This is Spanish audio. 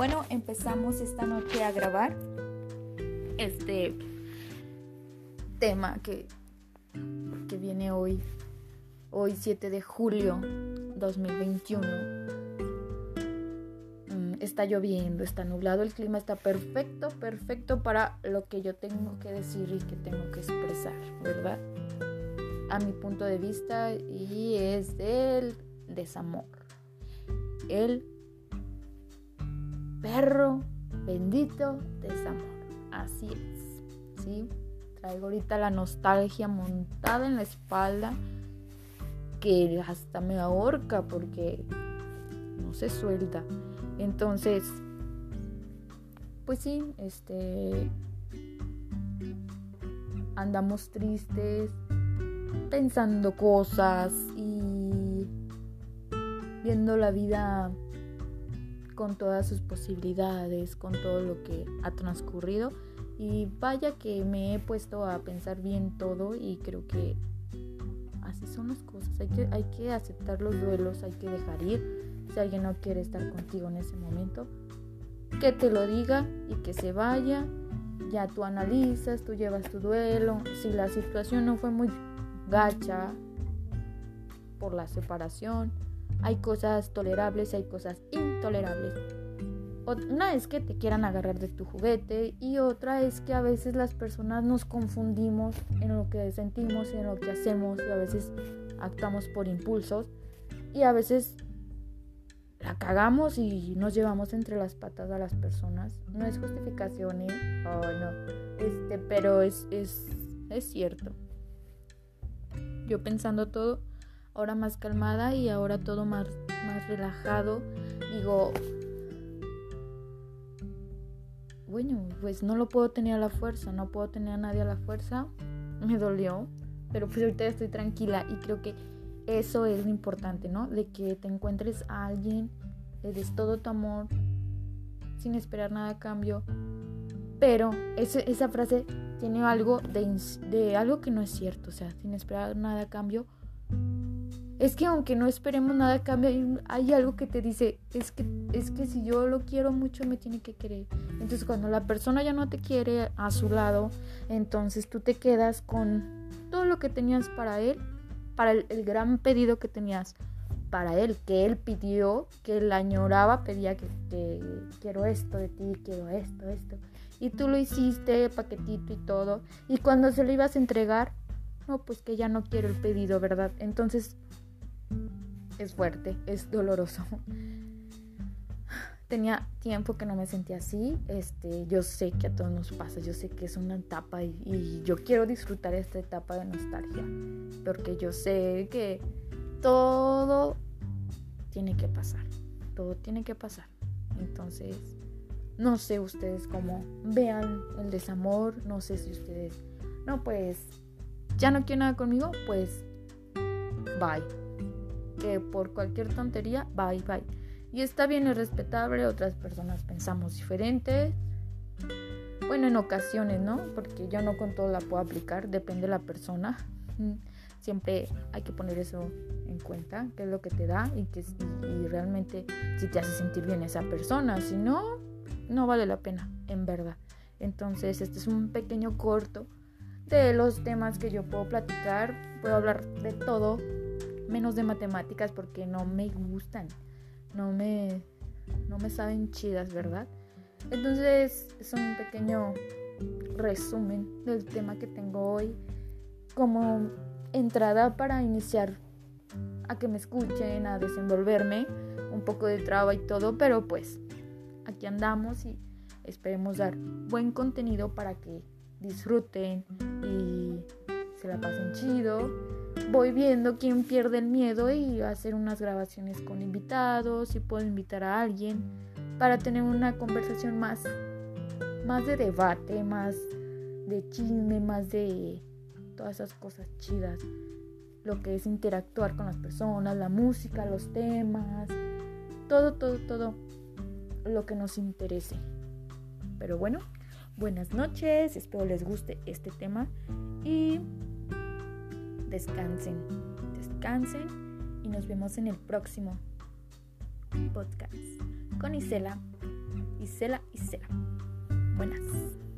Bueno, empezamos esta noche a grabar este tema que, que viene hoy, hoy 7 de julio 2021. Mm, está lloviendo, está nublado, el clima está perfecto, perfecto para lo que yo tengo que decir y que tengo que expresar, ¿verdad? A mi punto de vista y es el desamor. El perro bendito desamor. Así es. ¿sí? Traigo ahorita la nostalgia montada en la espalda que hasta me ahorca porque no se suelta. Entonces, pues sí, este andamos tristes, pensando cosas y viendo la vida con todas sus posibilidades, con todo lo que ha transcurrido. Y vaya que me he puesto a pensar bien todo y creo que así son las cosas. Hay que, hay que aceptar los duelos, hay que dejar ir. Si alguien no quiere estar contigo en ese momento, que te lo diga y que se vaya. Ya tú analizas, tú llevas tu duelo. Si la situación no fue muy gacha por la separación, hay cosas tolerables hay cosas intolerables. Una es que te quieran agarrar de tu juguete y otra es que a veces las personas nos confundimos en lo que sentimos en lo que hacemos y a veces actuamos por impulsos y a veces la cagamos y nos llevamos entre las patas a las personas. No es justificación, ¿eh? Oh, no. Este, pero es, es, es cierto. Yo pensando todo, ahora más calmada y ahora todo más, más relajado. Digo, bueno, pues no lo puedo tener a la fuerza, no puedo tener a nadie a la fuerza. Me dolió, pero pues ahorita estoy tranquila y creo que eso es lo importante, ¿no? De que te encuentres a alguien, le des todo tu amor, sin esperar nada a cambio. Pero esa frase tiene algo de, de algo que no es cierto, o sea, sin esperar nada a cambio es que aunque no esperemos nada a cambio, hay, algo que te dice, es que, es que si yo lo quiero mucho, me tiene que querer. Entonces cuando la persona ya no te quiere a su lado, entonces tú te quedas con todo lo que tenías para él, para el, gran pedido que tenías para él, que él pidió, que él añoraba, pedía que, que quiero esto de ti, quiero esto, esto. Y tú lo hiciste, paquetito y todo. Y cuando se lo ibas a entregar, no, pues que ya no quiero el pedido, ¿verdad? Entonces es fuerte, es doloroso. Tenía tiempo que no me sentía así. Este, yo sé que a todos nos pasa, yo sé que es una etapa y, yo quiero disfrutar esta etapa de nostalgia, porque yo sé que todo tiene que pasar, todo tiene que pasar. Entonces, no sé ustedes cómo vean el desamor, no sé si ustedes, no, pues, ya no quieren nada conmigo, pues, bye que por cualquier tontería, bye bye. Y está bien, es respetable, otras personas pensamos diferente. Bueno, en ocasiones, ¿no? Porque yo no con todo la puedo aplicar, depende de la persona. Mm, siempre hay que poner eso en cuenta, qué es lo que te da y, que, y realmente si te hace sentir bien esa persona. Si no, no vale la pena, en verdad. Entonces, este es un pequeño corto de los temas que yo puedo platicar. Puedo hablar de todo, menos de matemáticas porque no me gustan, no me, no me saben chidas, ¿verdad? Entonces es un pequeño resumen del tema que tengo hoy como entrada para iniciar a que me escuchen, a desenvolverme, un poco de trabajo y todo, pero pues aquí andamos y esperemos dar buen contenido para que disfruten y se la pasen chido voy viendo quién pierde el miedo y hacer unas grabaciones con invitados y puedo invitar a alguien para tener una conversación más, más de debate, más de chisme, más de todas esas cosas chidas. Lo que es interactuar con las personas, la música, los temas, todo, todo, todo lo que nos interese. Pero bueno, buenas noches, espero les guste este tema y descansen, descansen y nos vemos en el próximo podcast con Isela. Isela, Isela. Buenas.